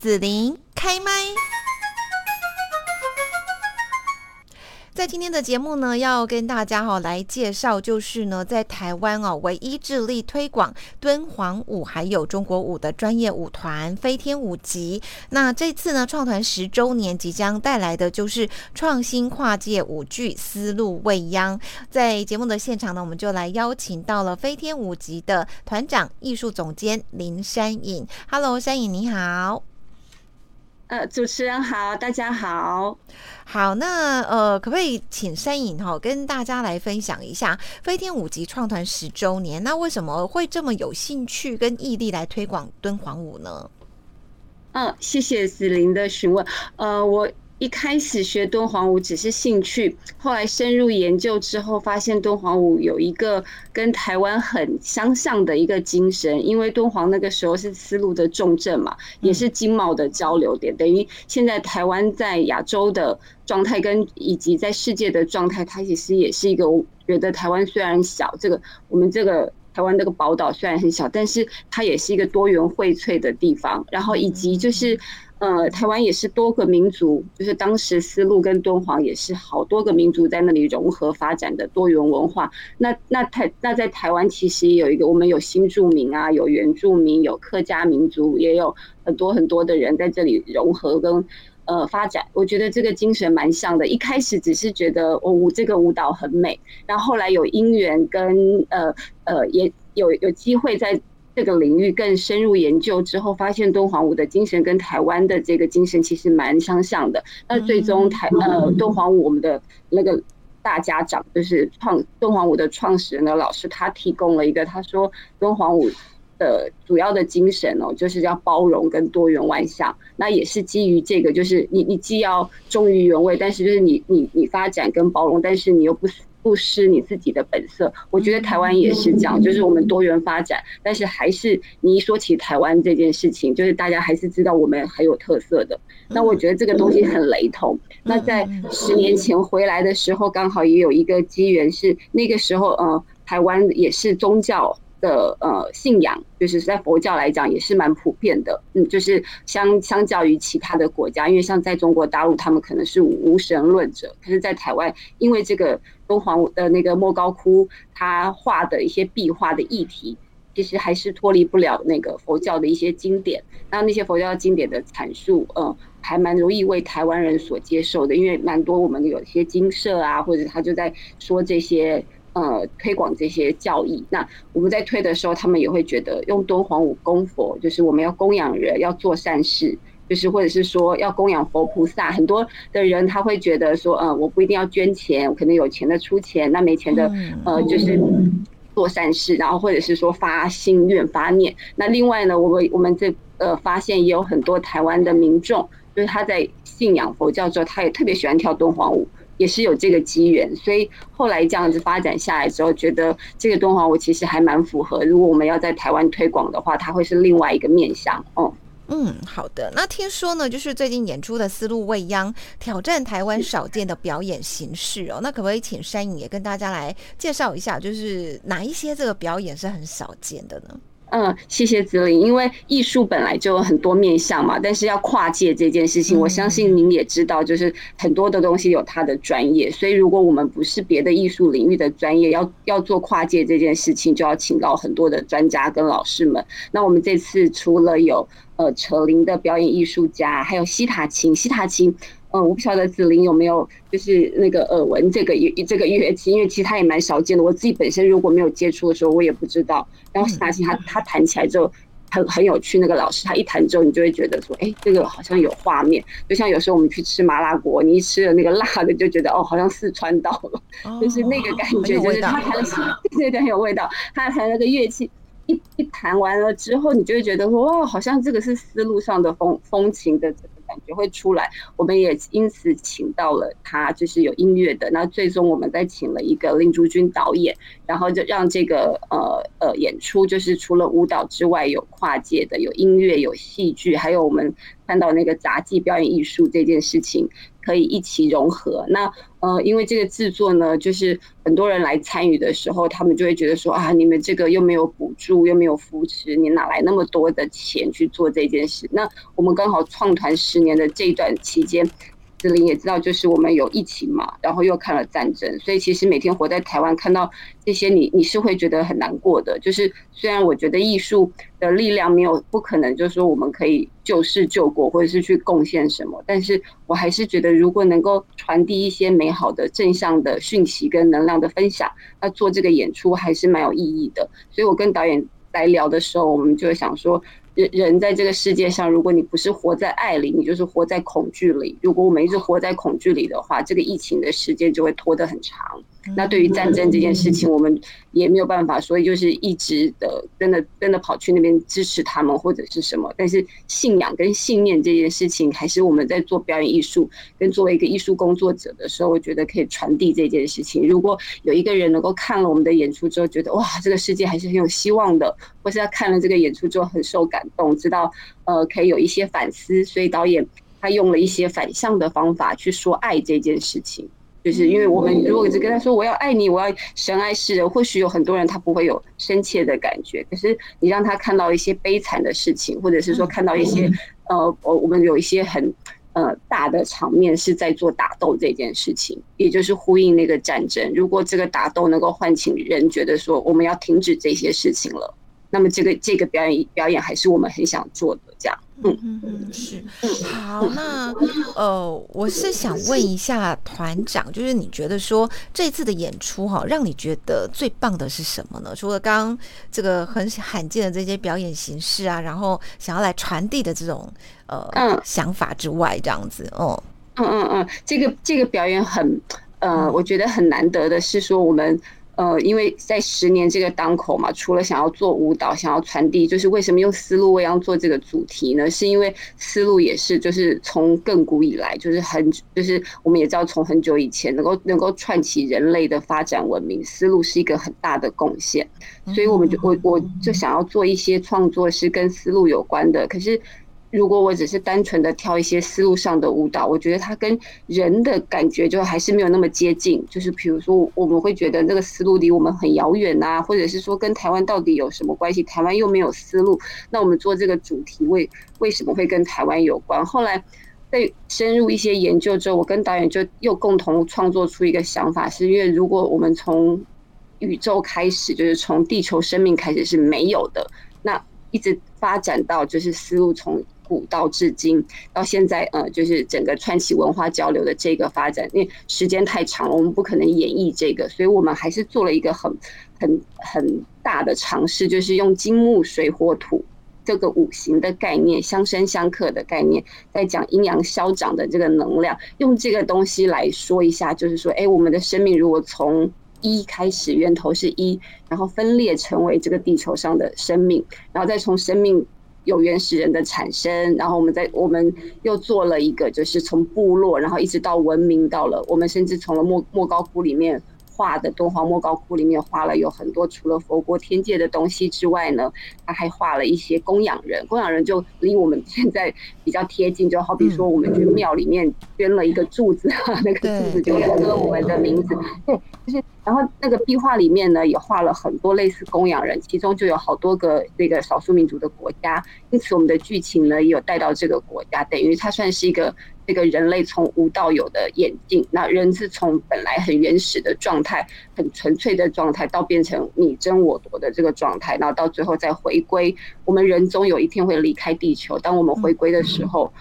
紫琳开麦。在今天的节目呢，要跟大家哈来介绍，就是呢，在台湾哦，唯一致力推广敦煌舞还有中国舞的专业舞团飞天舞集。那这次呢，创团十周年即将带来的就是创新跨界舞剧思路未央。在节目的现场呢，我们就来邀请到了飞天舞集的团长、艺术总监林山影。Hello，山影你好。呃，主持人好，大家好，好，那呃，可不可以请山影哈跟大家来分享一下飞天舞集创团十周年？那为什么会这么有兴趣跟毅力来推广敦煌舞呢？嗯，谢谢子琳的询问，呃，我。一开始学敦煌舞只是兴趣，后来深入研究之后，发现敦煌舞有一个跟台湾很相像的一个精神。因为敦煌那个时候是丝路的重镇嘛，也是经贸的交流点，等于现在台湾在亚洲的状态跟以及在世界的状态，它其实也是一个。我觉得台湾虽然小，这个我们这个台湾这个宝岛虽然很小，但是它也是一个多元荟萃的地方。然后以及就是。呃，台湾也是多个民族，就是当时丝路跟敦煌也是好多个民族在那里融合发展的多元文化。那那台那在台湾其实有一个，我们有新住民啊，有原住民，有客家民族，也有很多很多的人在这里融合跟呃发展。我觉得这个精神蛮像的。一开始只是觉得舞这个舞蹈很美，然后后来有因缘跟呃呃也有有机会在。这个领域更深入研究之后，发现敦煌舞的精神跟台湾的这个精神其实蛮相像的。那最终台呃敦煌舞我们的那个大家长就是创敦煌舞的创始人的老师，他提供了一个他说敦煌舞的主要的精神哦，就是要包容跟多元万象。那也是基于这个，就是你你既要忠于原味，但是就是你你你发展跟包容，但是你又不。不失你自己的本色，我觉得台湾也是这样，就是我们多元发展，但是还是你一说起台湾这件事情，就是大家还是知道我们很有特色的。那我觉得这个东西很雷同。那在十年前回来的时候，刚好也有一个机缘，是那个时候，呃，台湾也是宗教。的呃信仰，就是在佛教来讲也是蛮普遍的，嗯，就是相相较于其他的国家，因为像在中国大陆，他们可能是无神论者，可是，在台湾，因为这个敦煌的那个莫高窟，他画的一些壁画的议题，其实还是脱离不了那个佛教的一些经典，那那些佛教经典的阐述，呃，还蛮容易为台湾人所接受的，因为蛮多我们有些经社啊，或者他就在说这些。呃，推广这些教义，那我们在推的时候，他们也会觉得用敦煌武供佛，就是我们要供养人，要做善事，就是或者是说要供养佛菩萨。很多的人他会觉得说，呃，我不一定要捐钱，我可能有钱的出钱，那没钱的，呃，就是做善事，然后或者是说发心愿、发念。那另外呢，我们我们这呃发现也有很多台湾的民众，就是他在信仰佛教之后，他也特别喜欢跳敦煌舞。也是有这个机缘，所以后来这样子发展下来之后，觉得这个敦煌舞其实还蛮符合。如果我们要在台湾推广的话，它会是另外一个面向。哦，嗯，好的。那听说呢，就是最近演出的思路未央挑战台湾少见的表演形式哦。那可不可以请山影也跟大家来介绍一下，就是哪一些这个表演是很少见的呢？嗯，谢谢子玲。因为艺术本来就有很多面向嘛，但是要跨界这件事情，我相信您也知道，就是很多的东西有它的专业。所以如果我们不是别的艺术领域的专业，要要做跨界这件事情，就要请到很多的专家跟老师们。那我们这次除了有呃扯铃的表演艺术家，还有西塔琴，西塔琴。嗯，我不晓得子琳有没有就是那个耳闻这个乐这个乐器，因为其实它也蛮少见的。我自己本身如果没有接触的时候，我也不知道。然后西塔琴，他他弹起来之后很很有趣。那个老师他一弹之后，你就会觉得说，哎，这个好像有画面。就像有时候我们去吃麻辣锅，你一吃了那个辣的，就觉得哦，好像四川到了，就是那个感觉，就是他弹的 对对很有味道。他弹那个乐器一一弹完了之后，你就会觉得说，哇，好像这个是丝路上的风风情的。感觉会出来，我们也因此请到了他，就是有音乐的。那最终我们再请了一个林竹君导演，然后就让这个呃呃演出，就是除了舞蹈之外，有跨界的，有音乐，有戏剧，还有我们看到那个杂技表演艺术这件事情，可以一起融合。那呃，因为这个制作呢，就是很多人来参与的时候，他们就会觉得说啊，你们这个又没有补助，又没有扶持，你哪来那么多的钱去做这件事？那我们刚好创团十年的这段期间。子林也知道，就是我们有疫情嘛，然后又看了战争，所以其实每天活在台湾，看到这些，你你是会觉得很难过的。就是虽然我觉得艺术的力量没有不可能，就是说我们可以救世救国，或者是去贡献什么，但是我还是觉得，如果能够传递一些美好的正向的讯息跟能量的分享，那做这个演出还是蛮有意义的。所以我跟导演来聊的时候，我们就想说。人人在这个世界上，如果你不是活在爱里，你就是活在恐惧里。如果我们一直活在恐惧里的话，这个疫情的时间就会拖得很长。那对于战争这件事情，我们也没有办法，所以就是一直的真的真的跑去那边支持他们或者是什么。但是信仰跟信念这件事情，还是我们在做表演艺术跟作为一个艺术工作者的时候，我觉得可以传递这件事情。如果有一个人能够看了我们的演出之后，觉得哇，这个世界还是很有希望的，或是他看了这个演出之后很受感动，知道呃可以有一些反思，所以导演他用了一些反向的方法去说爱这件事情。就是因为我们如果一直跟他说我要爱你，我要神爱世人，或许有很多人他不会有深切的感觉。可是你让他看到一些悲惨的事情，或者是说看到一些呃，我我们有一些很呃大的场面是在做打斗这件事情，也就是呼应那个战争。如果这个打斗能够唤醒人，觉得说我们要停止这些事情了，那么这个这个表演表演还是我们很想做的这样。嗯嗯嗯，是好。那呃，我是想问一下团长，就是你觉得说这次的演出哈，让你觉得最棒的是什么呢？除了刚刚这个很罕见的这些表演形式啊，然后想要来传递的这种呃嗯想法之外，这样子哦。嗯嗯嗯，这个这个表演很呃，我觉得很难得的是说我们。呃，因为在十年这个当口嘛，除了想要做舞蹈，想要传递，就是为什么用丝路未央做这个主题呢？是因为丝路也是，就是从亘古以来，就是很，就是我们也知道，从很久以前能够能够串起人类的发展文明，丝路是一个很大的贡献，所以我们就我我就想要做一些创作是跟丝路有关的，可是。如果我只是单纯的跳一些思路上的舞蹈，我觉得它跟人的感觉就还是没有那么接近。就是比如说，我们会觉得那个思路离我们很遥远呐，或者是说跟台湾到底有什么关系？台湾又没有思路，那我们做这个主题为为什么会跟台湾有关？后来在深入一些研究之后，我跟导演就又共同创作出一个想法，是因为如果我们从宇宙开始，就是从地球生命开始是没有的，那一直发展到就是思路从。古到至今，到现在，呃，就是整个串起文化交流的这个发展，因为时间太长了，我们不可能演绎这个，所以我们还是做了一个很、很、很大的尝试，就是用金木水火土这个五行的概念，相生相克的概念，在讲阴阳消长的这个能量，用这个东西来说一下，就是说，哎，我们的生命如果从一开始，源头是一，然后分裂成为这个地球上的生命，然后再从生命。有原始人的产生，然后我们在我们又做了一个，就是从部落，然后一直到文明，到了我们甚至从了莫莫高窟里面画的敦煌莫高窟里面画了有很多除了佛国天界的东西之外呢，他还画了一些供养人，供养人就离我们 现在比较贴近，就好比说我们去庙里面捐了一个柱子，那个柱子就刻我们的名字，对，就是。然后那个壁画里面呢，也画了很多类似供养人，其中就有好多个那个少数民族的国家，因此我们的剧情呢也有带到这个国家，等于它算是一个这个人类从无到有的演进。那人是从本来很原始的状态、很纯粹的状态，到变成你争我夺的这个状态，然后到最后再回归。我们人终有一天会离开地球，当我们回归的时候。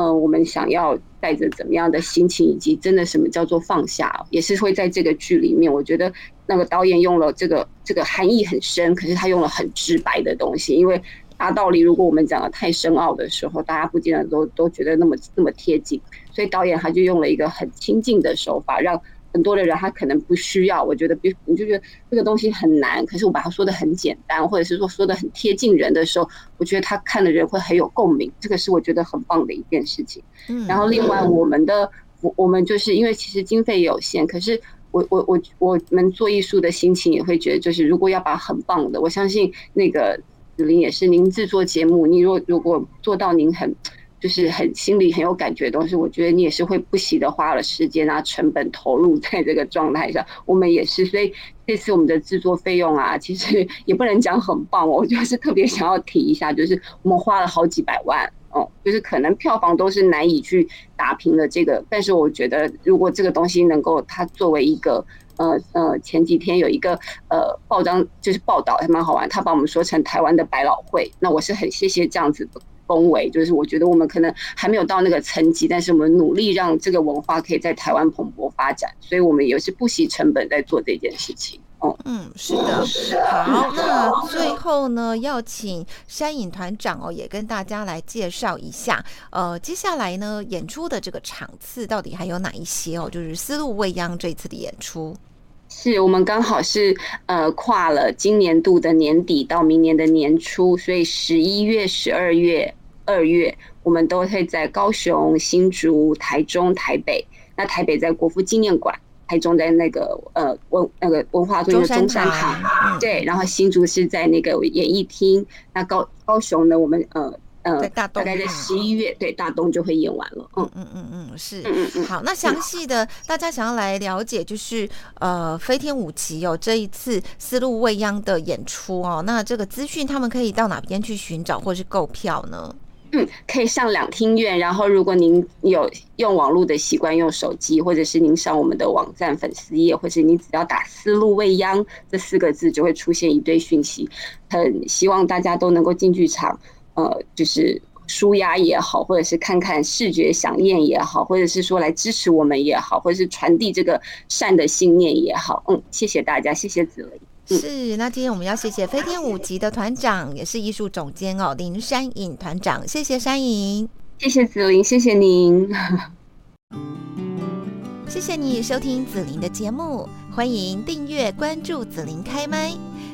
嗯，我们想要带着怎么样的心情，以及真的什么叫做放下，也是会在这个剧里面。我觉得那个导演用了这个这个含义很深，可是他用了很直白的东西。因为大道理，如果我们讲的太深奥的时候，大家不见得都都觉得那么那么贴近。所以导演他就用了一个很亲近的手法，让。很多的人他可能不需要，我觉得，比你就觉得这个东西很难，可是我把它说的很简单，或者是说说的很贴近人的时候，我觉得他看的人会很有共鸣，这个是我觉得很棒的一件事情。嗯，然后另外我们的我我们就是因为其实经费有限，可是我我我我们做艺术的心情也会觉得，就是如果要把很棒的，我相信那个子琳也是，您制作节目，你若如果做到您很。就是很心里很有感觉的东西，我觉得你也是会不惜的花了时间啊、成本投入在这个状态上。我们也是，所以这次我们的制作费用啊，其实 也不能讲很棒。我就是特别想要提一下，就是我们花了好几百万哦，就是可能票房都是难以去打平的这个。但是我觉得，如果这个东西能够它作为一个呃呃，前几天有一个呃报章就是报道还蛮好玩，他把我们说成台湾的百老汇，那我是很谢谢这样子的。恭维就是，我觉得我们可能还没有到那个层级，但是我们努力让这个文化可以在台湾蓬勃发展，所以我们也是不惜成本在做这件事情。哦，嗯，是的。好，那最后呢，要请山影团长哦，也跟大家来介绍一下，呃，接下来呢演出的这个场次到底还有哪一些哦？就是丝路未央这次的演出。是我们刚好是呃跨了今年度的年底到明年的年初，所以十一月、十二月、二月，我们都会在高雄、新竹、台中、台北。那台北在国父纪念馆，台中在那个呃文那个文化中的中山堂，对，然后新竹是在那个演艺厅。那高高雄呢，我们呃。在大大概在十一月，对大东就会演完了。嗯嗯嗯嗯，是。嗯嗯好，那详细的大家想要来了解，就是呃飞天舞集哦，这一次丝路未央的演出哦，那这个资讯他们可以到哪边去寻找或是购票呢？嗯，可以上两厅院，然后如果您有用网络的习惯，用手机，或者是您上我们的网站粉丝页，或是你只要打“丝路未央”这四个字，就会出现一堆讯息。很希望大家都能够进剧场。呃，就是舒压也好，或者是看看视觉响应也好，或者是说来支持我们也好，或者是传递这个善的信念也好。嗯，谢谢大家，谢谢子雷。是，那今天我们要谢谢飞天舞集的团长，也是艺术总监哦，林山影团长，谢谢山影，谢谢子林，谢谢您，谢谢你收听紫琳的节目，欢迎订阅关注紫琳开麦。